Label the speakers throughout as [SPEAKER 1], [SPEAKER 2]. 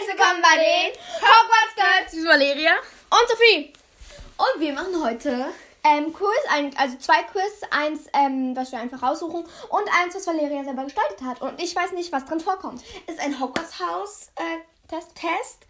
[SPEAKER 1] herzlich willkommen bei den Hogwarts Girls.
[SPEAKER 2] Ich bin Valeria.
[SPEAKER 1] Und Sophie. Und wir machen heute ähm, Quiz, ein, also zwei Quiz, eins, ähm, was wir einfach raussuchen und eins, was Valeria selber gestaltet hat. Und ich weiß nicht, was drin vorkommt.
[SPEAKER 2] Ist ein Hogwarts Haus äh, Test. Test.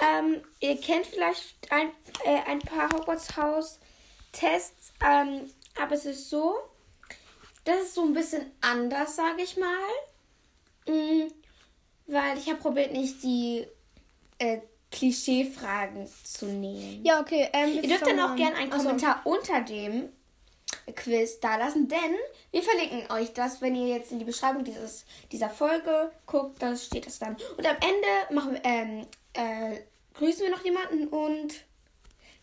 [SPEAKER 2] Ähm, ihr kennt vielleicht ein, äh, ein paar Hogwarts Haus Tests, ähm, aber es ist so, das ist so ein bisschen anders, sage ich mal. Mm, weil ich habe probiert, nicht die äh, Klischee-Fragen zu nehmen.
[SPEAKER 1] Ja, okay. Ähm,
[SPEAKER 2] Ihr dürft dann auch gerne einen. Kommentar unter dem Quiz da lassen, denn wir verlinken euch das, wenn ihr jetzt in die Beschreibung dieses, dieser Folge guckt, da steht es dann. Und am Ende machen wir, ähm, äh, grüßen wir noch jemanden und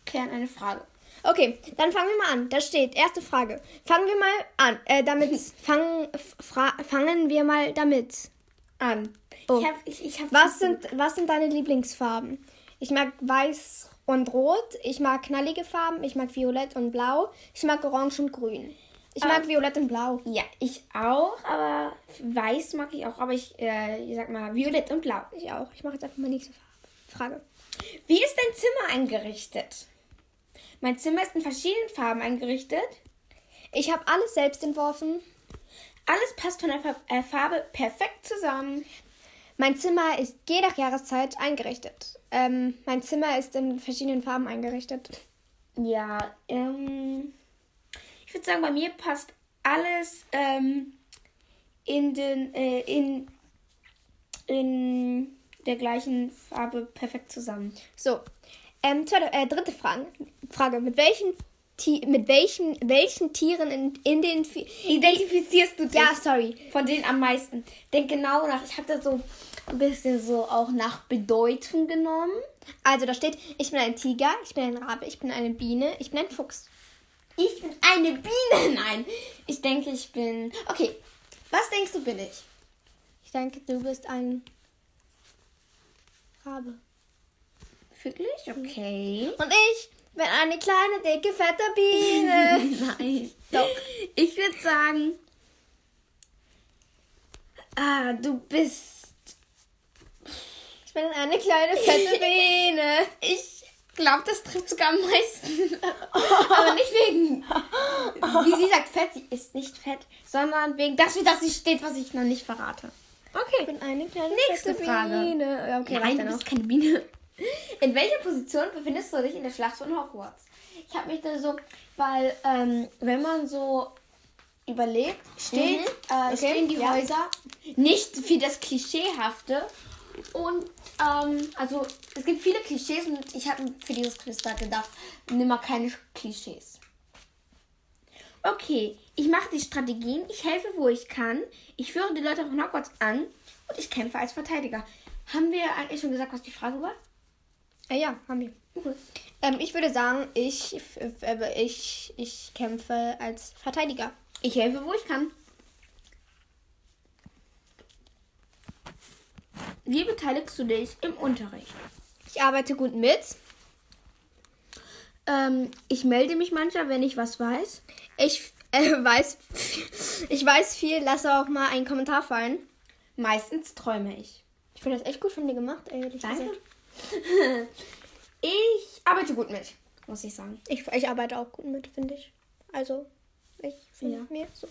[SPEAKER 2] klären eine Frage.
[SPEAKER 1] Okay, dann fangen wir mal an. Da steht, erste Frage. Fangen wir mal an. Äh, damit fangen, fra fangen wir mal damit an. Oh.
[SPEAKER 2] Ich hab, ich, ich hab
[SPEAKER 1] Was sind, was sind deine Lieblingsfarben? Ich mag weiß und rot. Ich mag knallige Farben. Ich mag violett und blau. Ich mag orange und grün. Ich mag
[SPEAKER 2] Ähm,
[SPEAKER 1] violett und blau.
[SPEAKER 2] Ja, ich auch, aber weiß mag ich auch, aber ich, äh, ich sag mal, violett und blau.
[SPEAKER 1] Ich auch. Ich mache jetzt einfach mal nächste Farbe. Frage.
[SPEAKER 2] Wie ist dein Zimmer eingerichtet? Mein Zimmer ist in verschiedenen Farben eingerichtet.
[SPEAKER 1] Ich habe alles selbst entworfen.
[SPEAKER 2] Alles passt von der äh, Farbe perfekt zusammen.
[SPEAKER 1] Mein Zimmer ist je nach Jahreszeit eingerichtet. Ähm, mein Zimmer ist in verschiedenen Farben eingerichtet.
[SPEAKER 2] Ja, ähm, ich würde sagen, bei mir passt alles ähm, in den äh, in in der gleichen Farbe perfekt zusammen.
[SPEAKER 1] So, ähm, zweite, äh, dritte Frage. Frage. Mit welchen, Ti mit welchen, welchen Tieren in, in den... Vi-
[SPEAKER 2] Identifizierst du dich
[SPEAKER 1] Ja, sorry.
[SPEAKER 2] von denen am meisten? Denk genau nach. Ich habe da so ein bisschen so auch nach Bedeutung genommen.
[SPEAKER 1] Also da steht, ich bin ein Tiger, ich bin ein Rabe, ich bin eine Biene, ich bin ein Fuchs.
[SPEAKER 2] Ich bin eine Biene. Nein, ich denke, ich bin. Okay, was denkst du, bin ich?
[SPEAKER 1] Ich denke, du bist ein Rabe.
[SPEAKER 2] Wirklich? Okay.
[SPEAKER 1] Und ich bin eine kleine, dicke, fette Biene.
[SPEAKER 2] Nein. Doch. Ich würde sagen. Ah, du bist.
[SPEAKER 1] Ich bin eine kleine, fette Biene.
[SPEAKER 2] Ich glaube, das trifft sogar am meisten. Aber nicht wegen. Wie sie sagt, fett. Sie ist nicht fett, sondern wegen das, wie das sie steht, was ich noch nicht verrate.
[SPEAKER 1] Ich
[SPEAKER 2] Okay.
[SPEAKER 1] bin eine kleine,
[SPEAKER 2] Nächste
[SPEAKER 1] fette
[SPEAKER 2] Frage.
[SPEAKER 1] Biene. Okay,
[SPEAKER 2] Nein, du bist keine Biene. In welcher Position befindest du dich in der Schlacht von Hogwarts? Ich habe mich da so, weil ähm, wenn man so überlegt, steht,
[SPEAKER 1] Mhm.
[SPEAKER 2] äh,
[SPEAKER 1] Okay,
[SPEAKER 2] stehen die
[SPEAKER 1] ja.
[SPEAKER 2] Häuser nicht für das Klischeehafte. Und ähm, also es gibt viele Klischees und ich habe für dieses Quiz da gedacht, nimm mal keine Klischees. Okay, ich mache die Strategien, ich helfe, wo ich kann, ich führe die Leute von Hogwarts an und ich kämpfe als Verteidiger. Haben wir eigentlich schon gesagt, was die Frage war?
[SPEAKER 1] Äh, ja, haben wir. Ähm, ich würde sagen, ich, äh, ich, ich kämpfe als Verteidiger.
[SPEAKER 2] Ich helfe, wo ich kann. Wie beteiligst du dich im Unterricht?
[SPEAKER 1] Ich arbeite gut mit.
[SPEAKER 2] Ähm, ich melde mich manchmal, wenn ich was weiß.
[SPEAKER 1] Ich äh, weiß, ich weiß viel. Lasse auch mal einen Kommentar fallen.
[SPEAKER 2] Meistens träume ich.
[SPEAKER 1] Ich finde das echt gut von dir gemacht, ehrlich
[SPEAKER 2] Danke. Ich arbeite gut mit, muss ich sagen.
[SPEAKER 1] Ich, ich arbeite auch gut mit, finde ich. Also, ich finde
[SPEAKER 2] Ja.
[SPEAKER 1] mir so.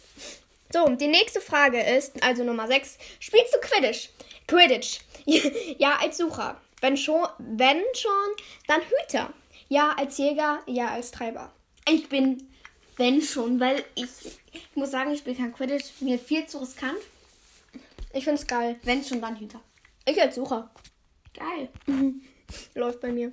[SPEAKER 1] So, die nächste Frage ist, also Nummer 6. Spielst du Quidditch? Quidditch. ja, als Sucher. Wenn schon, wenn schon, dann Hüter. Ja, als Jäger, ja, als Treiber.
[SPEAKER 2] Ich bin, wenn schon, weil ich, ich muss sagen, ich spiele kein Quidditch. Mir viel zu riskant.
[SPEAKER 1] Ich finde es geil.
[SPEAKER 2] Wenn schon, dann Hüter.
[SPEAKER 1] Ich als Sucher.
[SPEAKER 2] Geil.
[SPEAKER 1] Läuft bei mir.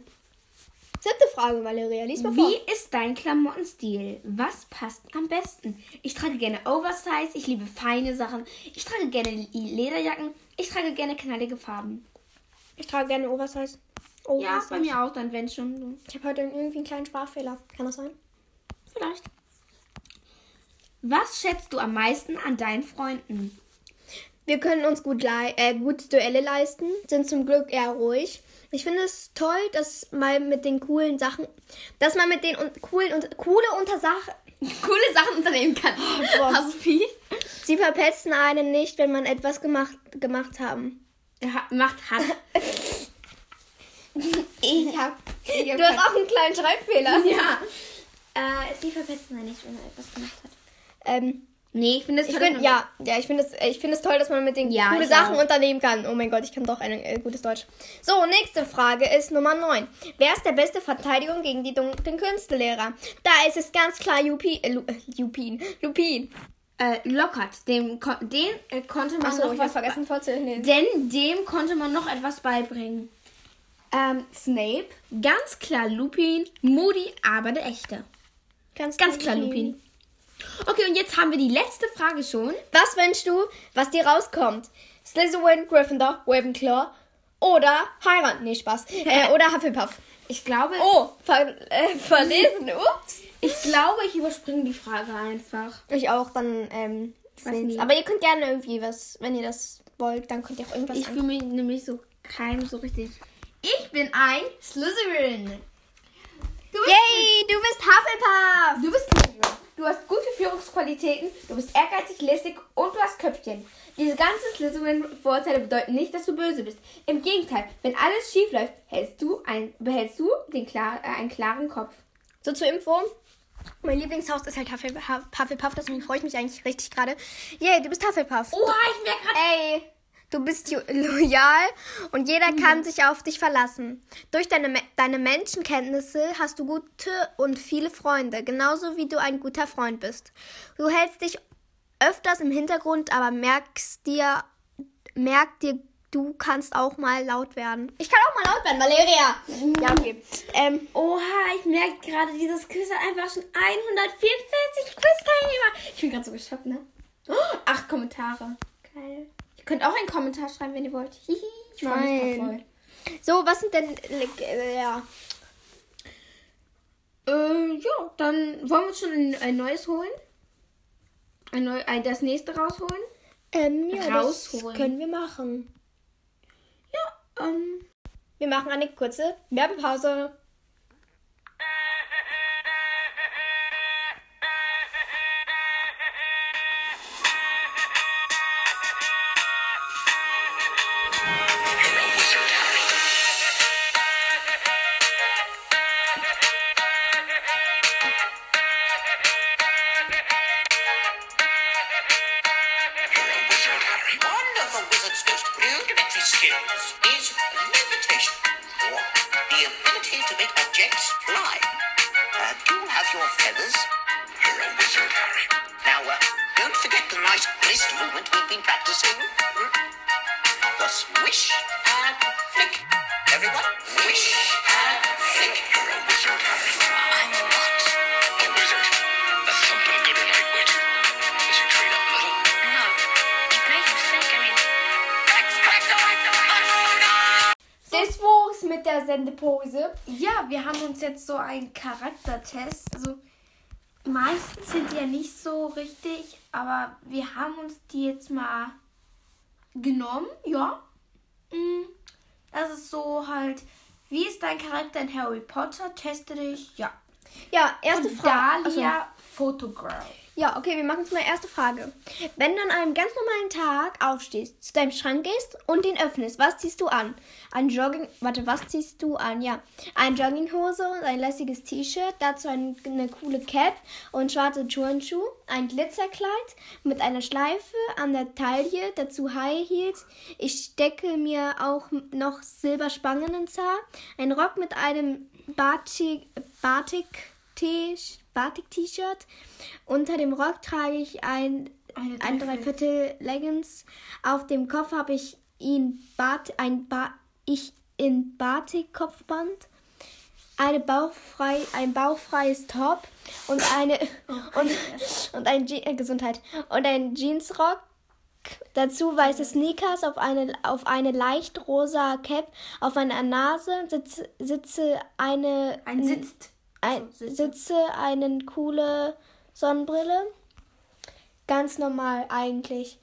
[SPEAKER 1] Siebte Frage, Valeria. Lies mal
[SPEAKER 2] Wie
[SPEAKER 1] vor.
[SPEAKER 2] ist dein Klamottenstil? Was passt am besten? Ich trage gerne Oversize, ich liebe feine Sachen. Ich trage gerne Lederjacken, ich trage gerne knallige Farben.
[SPEAKER 1] Ich trage gerne Oversize.
[SPEAKER 2] Ja,
[SPEAKER 1] Oversize.
[SPEAKER 2] bei mir auch dann, wenn schon.
[SPEAKER 1] Ich habe heute irgendwie einen kleinen Sprachfehler. Kann das sein?
[SPEAKER 2] Vielleicht. Was schätzt du am meisten an deinen Freunden?
[SPEAKER 1] Wir können uns gut, äh, gut Duelle leisten, sind zum Glück eher ruhig. Ich finde es toll, dass man mit den coolen Sachen, dass man mit den un coolen und coole Untersachen,
[SPEAKER 2] Coole Sachen unternehmen kann.
[SPEAKER 1] Boah.
[SPEAKER 2] Hast du
[SPEAKER 1] sie verpetzen einen nicht, wenn man etwas gemacht, gemacht haben.
[SPEAKER 2] Hat, macht hat. Ich hab. Ich hab
[SPEAKER 1] Du hast auch einen kleinen Schreibfehler.
[SPEAKER 2] Ja. Äh, sie verpetzt man nicht, wenn er etwas gemacht hat.
[SPEAKER 1] Ähm,
[SPEAKER 2] Nee, ich finde es
[SPEAKER 1] ich find, ja, ja, ich finde es ich find toll, dass man mit den
[SPEAKER 2] Ja,
[SPEAKER 1] coole Sachen
[SPEAKER 2] auch.
[SPEAKER 1] unternehmen kann. Oh mein Gott, ich kann doch ein äh, gutes Deutsch. So, nächste Frage ist Nummer 9. Wer ist der beste Verteidigung gegen die dunklen Künstelehrer? Da ist es ganz klar Lupin. Äh, Lu, äh, Lupin. Lupin.
[SPEAKER 2] Äh, Lockhart, dem, den äh, konnte man
[SPEAKER 1] Achso,
[SPEAKER 2] noch
[SPEAKER 1] ich habe
[SPEAKER 2] was
[SPEAKER 1] vergessen vorzulesen.
[SPEAKER 2] Denn dem konnte man noch etwas beibringen. Ähm, Snape, ganz klar Lupin, Moody, aber der echte. Ganz klar Lupin. Okay, und jetzt haben wir die letzte Frage schon.
[SPEAKER 1] Was wünschst du, was dir rauskommt? Slytherin, Gryffindor, Ravenclaw oder heiraten? Nee, Spaß. Äh, oder Hufflepuff.
[SPEAKER 2] Ich glaube,
[SPEAKER 1] Oh, ver äh, verlesen. Ups.
[SPEAKER 2] ich glaube, ich überspringe die Frage einfach.
[SPEAKER 1] Ich auch, dann, ähm. Aber ihr könnt gerne irgendwie was, wenn ihr das wollt, dann könnt ihr auch irgendwas
[SPEAKER 2] Ich fühle mich nämlich so keinem so richtig. Ich bin ein Slytherin. Du bist,
[SPEAKER 1] Yay, du bist Hufflepuff!
[SPEAKER 2] du bist Slytherin. Du hast gute Führungsqualitäten, du bist ehrgeizig, listig und du hast Köpfchen. Diese ganzen Slytherin-Vorurteile bedeuten nicht, dass du böse bist. Im Gegenteil, wenn alles schief läuft, hältst du ein, behältst du den klar, äh, einen klaren Kopf.
[SPEAKER 1] So zur Info. Mein Lieblingshaus ist halt Hufflepuff, Hufflepuff deswegen freue ich mich eigentlich richtig gerade. Yay, du bist Hufflepuff.
[SPEAKER 2] Oha, ich merke gerade.
[SPEAKER 1] Ey, du bist loyal und jeder kann sich auf dich verlassen. Durch deine, deine Menschenkenntnisse hast du gute und viele Freunde, genauso wie du ein guter Freund bist. Du hältst dich öfters im Hintergrund, aber merkst dir, merk dir, du kannst auch mal laut werden. Ich kann auch mal laut werden, Valeria. Ja, okay. Ähm,
[SPEAKER 2] Oha, ich merke gerade, dieses Quiz hat einfach schon 144 Quiz-Teilnehmer. Ich bin gerade so geschockt, ne? Oh, acht Kommentare. Geil. Ihr könnt auch einen Kommentar schreiben, wenn ihr wollt. Hihi, ich freue mich voll.
[SPEAKER 1] so, was sind denn, äh, ja.
[SPEAKER 2] Äh, ja, dann wollen wir uns schon ein, ein neues holen. Ein neu, ein, das nächste rausholen.
[SPEAKER 1] Ähm, ja, das
[SPEAKER 2] Rausholen.
[SPEAKER 1] können wir machen.
[SPEAKER 2] Ja, ähm.
[SPEAKER 1] Wir machen eine kurze Werbepause.
[SPEAKER 3] Of a wizard's most rudimentary skills is levitation, or the ability to make objects fly. Uh, do you have your feathers? You're a wizard, Harry. Now, uh, don't forget the nice wrist movement we've been practicing. Hmm? The swish and
[SPEAKER 1] der Sendepose.
[SPEAKER 2] Ja, wir haben uns jetzt so einen Charaktertest. Also, meistens sind die ja nicht so richtig, aber wir haben uns die jetzt mal genommen, ja. Mm, Das ist so halt, wie ist dein Charakter in Harry Potter? Teste dich, ja.
[SPEAKER 1] Ja, erste Frage.
[SPEAKER 2] Dahlia, Fotogirl.
[SPEAKER 1] Ja, okay, wir machen jetzt mal erste Frage. Wenn du an einem ganz normalen Tag aufstehst, zu deinem Schrank gehst und den öffnest, was ziehst du an? Ein Jogging, warte, was ziehst du an? Ja, eine Jogginghose und ein lässiges T-Shirt, dazu ein, eine coole Cap und schwarze Turnschuhe, ein Glitzerkleid mit einer Schleife an der Taille, dazu High Heels. Ich stecke mir auch noch Silberspangen ins Haar, ein Rock mit einem Batik, Batik Batik-T-Shirt. Unter dem Rock trage ich ein,
[SPEAKER 2] Eine
[SPEAKER 1] ein
[SPEAKER 2] Dreiviertel.
[SPEAKER 1] Leggings. Auf dem Kopf habe ich ihn Bat, ein ba ich in Batik-Kopfband. Eine bauchfrei, ein bauchfreies Top und eine und, und ein Je äh, Gesundheit und ein Jeansrock. Dazu weiße Sneakers auf eine, auf eine leicht rosa Cap, auf meiner Nase sitze, sitze eine
[SPEAKER 2] Ein sitzt.
[SPEAKER 1] Ein, sitze. eine coole Sonnenbrille. Ganz normal eigentlich.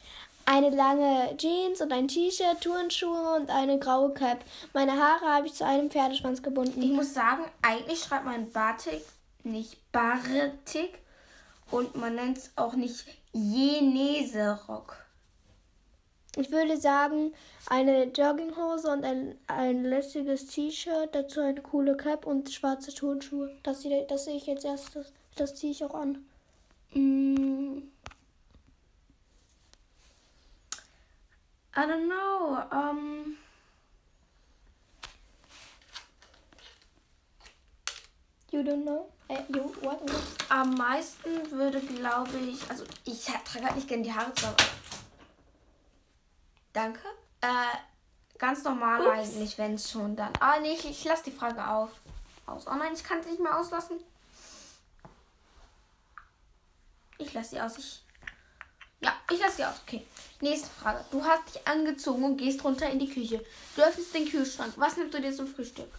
[SPEAKER 1] Eine lange Jeans und ein T-Shirt, Turnschuhe und eine graue Cap. Meine Haare habe ich zu einem Pferdeschwanz
[SPEAKER 2] Ich
[SPEAKER 1] gebunden.
[SPEAKER 2] muss sagen, eigentlich schreibt man Batik, nicht Baretik. Und man nennt es auch nicht Jeneserock.
[SPEAKER 1] Ich würde sagen, eine Jogginghose und ein, ein lässiges T-Shirt, dazu eine coole Cap und schwarze Turnschuhe. Das, sehe- das ich jetzt erstes. Das ziehe ich auch an.
[SPEAKER 2] Mm. I don't know. Ähm,
[SPEAKER 1] You don't know? Äh, you, what?
[SPEAKER 2] am meisten würde, glaube ich, also ich trage halt nicht gerne die Haare zusammen. Danke. Äh, ganz normal
[SPEAKER 1] Ups.
[SPEAKER 2] eigentlich, wenn es schon dann. Ah, nee, ich, ich lasse die Frage auf. Aus. Oh nein, ich kann es nicht mehr auslassen. Ich lasse sie aus. Ich. Ja, ich lasse sie aus. Okay. Nächste Frage. Du hast dich angezogen und gehst runter in die Küche. Du öffnest den Kühlschrank. Was nimmst du dir zum Frühstück?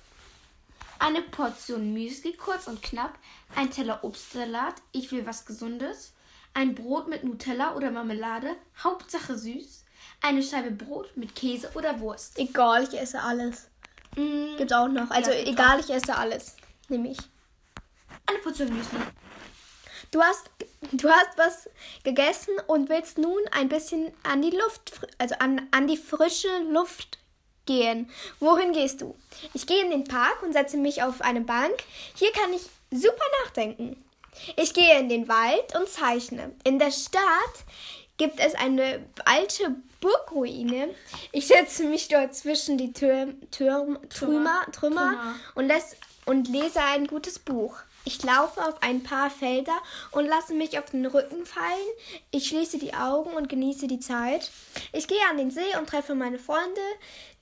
[SPEAKER 2] Eine Portion Müsli, kurz und knapp. Ein Teller Obstsalat. Ich will was Gesundes. Ein Brot mit Nutella oder Marmelade. Hauptsache süß. Eine Scheibe Brot mit Käse oder Wurst.
[SPEAKER 1] Egal, ich esse alles.
[SPEAKER 2] Mm,
[SPEAKER 1] Gibt's auch noch. Also
[SPEAKER 2] Ja,
[SPEAKER 1] egal, ich esse alles. Nehme ich.
[SPEAKER 2] eine Portion Müsli.
[SPEAKER 1] Du hast, du hast was gegessen und willst nun ein bisschen an die Luft, also an, an die frische Luft gehen. Wohin gehst du? Ich gehe in den Park und setze mich auf eine Bank. Hier kann ich super nachdenken. Ich gehe in den Wald und zeichne. In der Stadt gibt es eine alte Burgruine. Ich setze mich dort zwischen die Tür, Tür, Trümmer, Trümmer,
[SPEAKER 2] Trümmer.
[SPEAKER 1] und, les, und lese ein gutes Buch. Ich laufe auf ein paar Felder und lasse mich auf den Rücken fallen. Ich schließe die Augen und genieße die Zeit. Ich gehe an den See und treffe meine Freunde.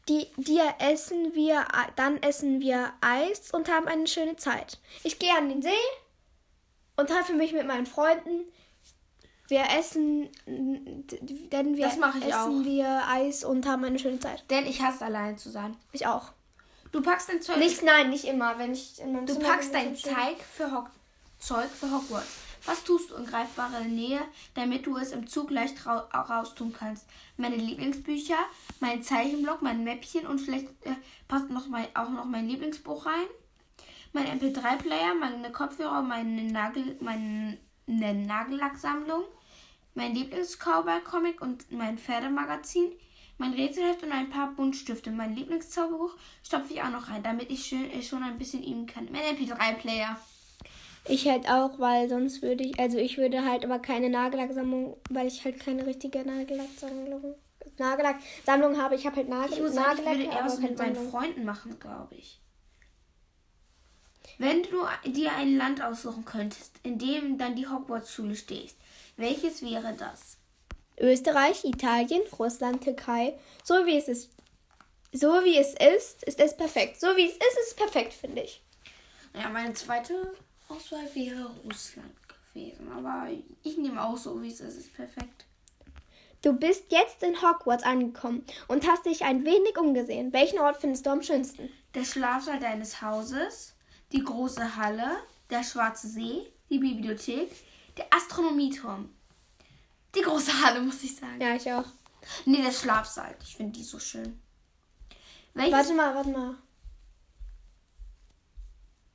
[SPEAKER 1] Die, die essen wir, dann essen wir Eis und haben eine schöne Zeit. Ich gehe an den See und treffe mich mit meinen Freunden. Wir essen, denn wir
[SPEAKER 2] Das mache ich
[SPEAKER 1] essen
[SPEAKER 2] auch.
[SPEAKER 1] wir Eis und haben eine schöne Zeit.
[SPEAKER 2] Denn ich hasse allein zu sein.
[SPEAKER 1] Ich auch.
[SPEAKER 2] Du packst dein Zeug.
[SPEAKER 1] Nicht, nein, nicht immer. Wenn ich in meinem
[SPEAKER 2] du
[SPEAKER 1] Zimmer
[SPEAKER 2] packst
[SPEAKER 1] bin,
[SPEAKER 2] dein. Zeug für, Hog Zeug für Hogwarts. Was tust du in greifbarer Nähe, damit du es im Zug leicht ra raustun kannst? Meine Lieblingsbücher, mein Zeichenblock, mein Mäppchen und vielleicht äh, passt noch mein, auch noch mein Lieblingsbuch rein. Mein MP3-Player, meine Kopfhörer, meine, Nagel, meine Nagellacksammlung, mein Lieblings-Cowboy-Comic und mein Pferdemagazin, mein Rätselheft und ein paar Buntstifte. Mein Lieblingszauberbuch stopfe ich auch noch rein, damit ich schön, äh, schon ein bisschen üben kann. Mein MP3-Player.
[SPEAKER 1] Ich halt auch, weil sonst würde ich, also ich würde halt aber keine Nagellacksammlung, weil ich halt keine richtige Nagellacksammlung, Nagellacksammlung habe. Ich habe halt Nagel,
[SPEAKER 2] Ich muss sagen, ich
[SPEAKER 1] Nagellack,
[SPEAKER 2] würde eher was mit meinen
[SPEAKER 1] Sammlung.
[SPEAKER 2] Freunden machen, glaube ich. Wenn du dir ein Land aussuchen könntest, in dem dann die Hogwarts-Schule stehst, welches wäre das?
[SPEAKER 1] Österreich, Italien, Russland, Türkei, so wie es ist. So wie es ist, ist es perfekt. So wie es ist, ist es perfekt, finde ich.
[SPEAKER 2] Ja, meine zweite Auswahl wäre Russland gewesen. Aber ich nehme auch so, wie es ist, ist perfekt.
[SPEAKER 1] Du bist jetzt in Hogwarts angekommen und hast dich ein wenig umgesehen. Welchen Ort findest du am schönsten?
[SPEAKER 2] Der Schlafsaal deines Hauses, die große Halle, der schwarze See, die Bibliothek, der Astronomieturm. Die große Halle, muss ich sagen.
[SPEAKER 1] Ja, ich auch.
[SPEAKER 2] Nee, der Schlafsaal. Ich finde die so schön. Welches?
[SPEAKER 1] Warte mal, warte mal.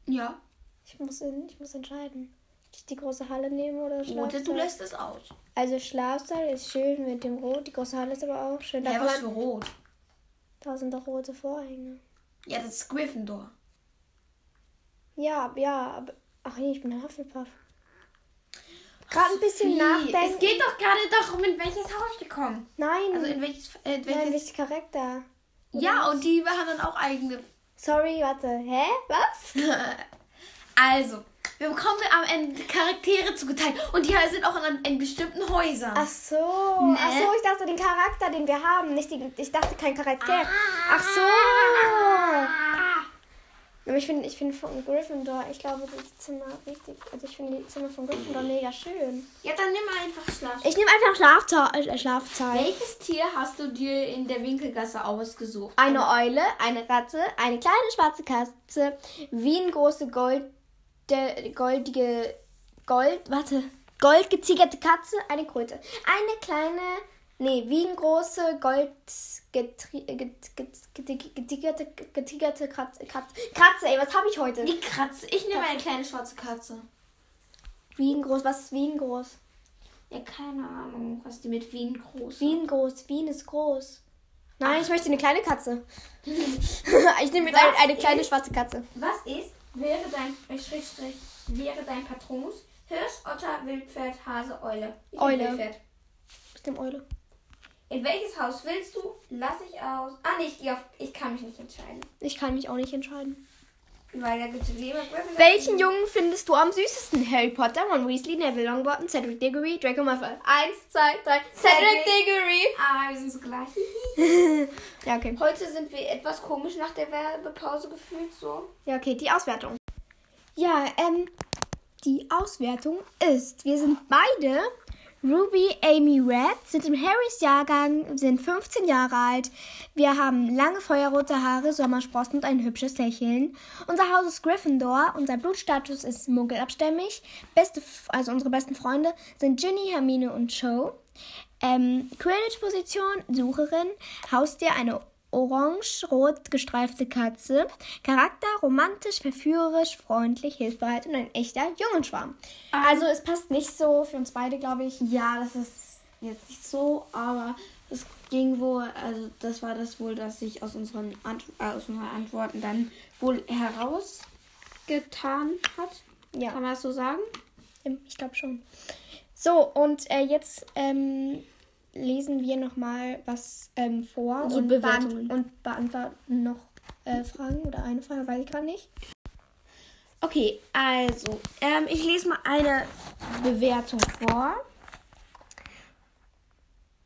[SPEAKER 2] Ja.
[SPEAKER 1] Ich muss, in, ich muss entscheiden. Ob ich die große Halle nehme oder
[SPEAKER 2] Oder
[SPEAKER 1] Schlafsaal.
[SPEAKER 2] du lässt es aus.
[SPEAKER 1] Also Schlafsaal ist schön mit dem Rot. Die große Halle ist aber auch schön. Da,
[SPEAKER 2] Ja, was für rot.
[SPEAKER 1] da sind doch rote Vorhänge.
[SPEAKER 2] Ja, das ist Gryffindor.
[SPEAKER 1] Ja, ja, aber. Ach nee, ich bin ein Hufflepuff. Gerade ein bisschen nachdenken.
[SPEAKER 2] Es geht doch gerade darum, in welches Haus wir kommen.
[SPEAKER 1] Nein,
[SPEAKER 2] Also in welches... Äh,
[SPEAKER 1] nein,
[SPEAKER 2] welches
[SPEAKER 1] welcher Charakter?
[SPEAKER 2] ja, und die haben dann auch eigene...
[SPEAKER 1] Sorry, warte. Hä? Was?
[SPEAKER 2] Also, wir bekommen am Ende Charaktere zugeteilt. Und die sind auch in, in bestimmten Häusern.
[SPEAKER 1] Ach so.
[SPEAKER 2] Ne?
[SPEAKER 1] Ach so, ich dachte den Charakter, den wir haben. Nicht die, ich dachte kein Charakter. Ach so. Aber ich finde ich find von Gryffindor, ich glaube, das Zimmer richtig. Also ich finde die Zimmer von Gryffindor mega schön.
[SPEAKER 2] Ja, dann nimm einfach Schlaf.
[SPEAKER 1] Ich nehme einfach Schlafza äh, Schlafzeit.
[SPEAKER 2] Welches Tier hast du dir in der Winkelgasse ausgesucht?
[SPEAKER 1] Eine Eule, eine Ratte, eine kleine schwarze Katze, wie eine große Gold, der, goldige, Gold, warte, goldgetigerte Katze, eine Kröte. Eine kleine, nee, wie eine große Gold, getri- get- get- get- getigerte, Katze, Katze, ey, was habe ich heute?
[SPEAKER 2] Die Katze. Ich nehme eine kleine schwarze Katze.
[SPEAKER 1] Wie ein groß, was ist wie ein groß?
[SPEAKER 2] Ja, keine Ahnung, was die mit Wien groß
[SPEAKER 1] Wien groß, Wien ist groß. Nein, ich möchte eine kleine Katze. ich nehme jetzt eine, eine kleine
[SPEAKER 2] ist-
[SPEAKER 1] schwarze Katze.
[SPEAKER 2] Was ist, wäre dein, äh, Schrägstrich, wäre dein Patronus? Hirsch, Otter, Wildpferd, Hase, Eule. Ich
[SPEAKER 1] Eule.
[SPEAKER 2] Wildpferd.
[SPEAKER 1] Bestimmt Eule.
[SPEAKER 2] In welches Haus willst du? Lass ich aus. Ah, nee, ich, geh auf, ich kann mich nicht entscheiden.
[SPEAKER 1] Ich kann mich auch nicht entscheiden.
[SPEAKER 2] Weil da gibt es Leber, Gryffindor.
[SPEAKER 1] Welchen Jungen findest du am süßesten? Harry Potter, Ron Weasley, Neville Longbottom, Cedric Diggory, Draco Malfoy. Eins, zwei, drei. Cedric
[SPEAKER 2] Cedric.
[SPEAKER 1] Diggory.
[SPEAKER 2] Ah, wir sind so gleich.
[SPEAKER 1] Ja, okay.
[SPEAKER 2] Heute sind wir etwas komisch nach der Werbepause gefühlt so.
[SPEAKER 1] Ja, okay, die Auswertung. Ja, ähm, die Auswertung ist, wir sind beide, Ruby, Amy, Red, sind im Harrys Jahrgang, sind 15 Jahre alt. Wir haben lange feuerrote Haare, Sommersprossen und ein hübsches Lächeln. Unser Haus ist Gryffindor, unser Blutstatus ist muggelabstämmig. Beste, also unsere besten Freunde sind Ginny, Hermine und Cho. Ähm, Quidditch-Position, Sucherin, Haustier, eine orange-rot gestreifte Katze. Charakter, romantisch, verführerisch, freundlich, hilfsbereit und ein echter Jungenschwarm. Also es passt nicht so für uns beide, glaube ich.
[SPEAKER 2] Ja, das ist jetzt nicht so, aber es ging wohl, also das war das wohl, das sich aus unseren, Ant äh, aus unseren Antworten dann wohl herausgetan hat.
[SPEAKER 1] Ja.
[SPEAKER 2] Kann man das so sagen?
[SPEAKER 1] Ähm, Ich glaube schon. So, und äh, jetzt ähm, lesen wir nochmal was ähm, vor
[SPEAKER 2] Also
[SPEAKER 1] und,
[SPEAKER 2] Bewertungen.
[SPEAKER 1] beant und beantworten noch äh, Fragen oder eine Frage, weiß ich gerade nicht.
[SPEAKER 2] Okay, also, ähm, ich lese mal eine Bewertung vor.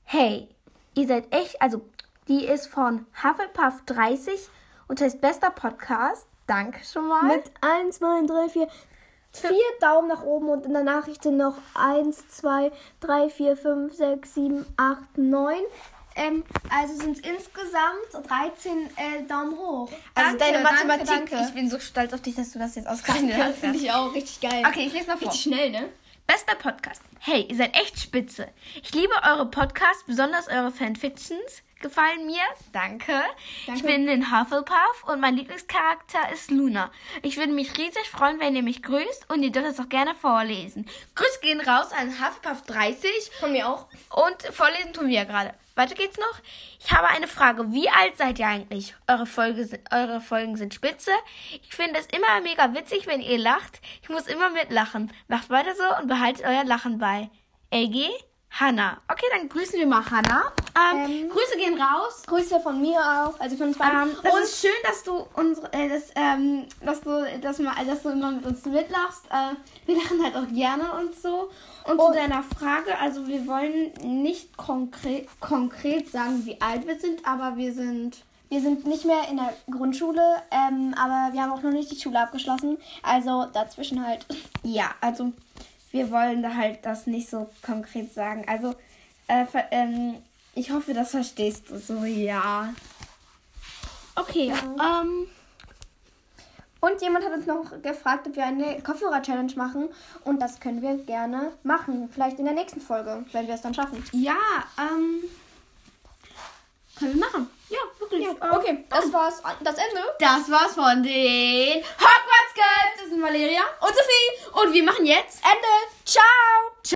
[SPEAKER 2] Hey, ihr seid echt, also, die ist von Hufflepuff 30 und heißt bester Podcast. Danke schon mal.
[SPEAKER 1] Mit 1, 2, 3, 4, 4 Daumen nach oben und in der Nachricht sind noch 1, 2, 3, 4, 5, 6, 7, 8, 9. Ähm, also sind es insgesamt 13 äh, Daumen hoch. Also
[SPEAKER 2] Danke,
[SPEAKER 1] deine
[SPEAKER 2] danke,
[SPEAKER 1] Mathematik.
[SPEAKER 2] danke. Ich bin so stolz auf dich, dass du das jetzt ausgerechnet
[SPEAKER 1] Danke,
[SPEAKER 2] hast.
[SPEAKER 1] finde ich auch richtig geil.
[SPEAKER 2] Okay, ich lese mal vor.
[SPEAKER 1] Richtig schnell, ne?
[SPEAKER 2] Bester Podcast. Hey, ihr seid echt spitze. Ich liebe eure Podcasts, besonders eure Fanfictions. Gefallen mir. Danke. Ich bin in Hufflepuff und mein Lieblingscharakter ist Luna. Ich würde mich riesig freuen, wenn ihr mich grüßt und ihr dürft es auch gerne vorlesen. Grüße gehen raus an Hufflepuff 30
[SPEAKER 1] Von mir auch.
[SPEAKER 2] und vorlesen tun wir ja gerade. Weiter geht's noch. Ich habe eine Frage. Wie alt seid ihr eigentlich? Eure, Folge, eure Folgen sind spitze. Ich finde es immer mega witzig, wenn ihr lacht. Ich muss immer mitlachen. Macht weiter so und behaltet euer Lachen bei. LG, Hanna. Okay, dann grüßen wir mal Hanna. Ähm,
[SPEAKER 1] Ähm,
[SPEAKER 2] Grüße gehen raus.
[SPEAKER 1] Grüße von mir auch, also von uns beiden.
[SPEAKER 2] Ähm, das
[SPEAKER 1] und
[SPEAKER 2] ist schön, dass du unsere, äh, dass, ähm, dass du, dass, mal, dass du immer mit uns mitlachst. Äh, wir lachen halt auch gerne und so. Und zu
[SPEAKER 1] Und-
[SPEAKER 2] deiner Frage, also wir wollen nicht konkret, konkret sagen, wie alt wir sind, aber wir sind
[SPEAKER 1] wir sind nicht mehr in der Grundschule, ähm, aber wir haben auch noch nicht die Schule abgeschlossen. Also dazwischen halt.
[SPEAKER 2] Ja, also wir wollen da halt das nicht so konkret sagen. Also äh, ähm, ich hoffe, das verstehst du so, ja. Okay, ähm,
[SPEAKER 1] Und jemand hat uns noch gefragt, ob wir eine Kopfhörer-Challenge machen. Und das können wir gerne machen. Vielleicht in der nächsten Folge, wenn wir es dann schaffen.
[SPEAKER 2] ja, ähm, können wir machen. Ja, wirklich. Ähm,
[SPEAKER 1] Okay, das war's. Das Ende.
[SPEAKER 2] Das war's von den Hogwarts Girls. Das sind Valeria und Sophie. Und wir machen jetzt
[SPEAKER 1] Ende. Ciao.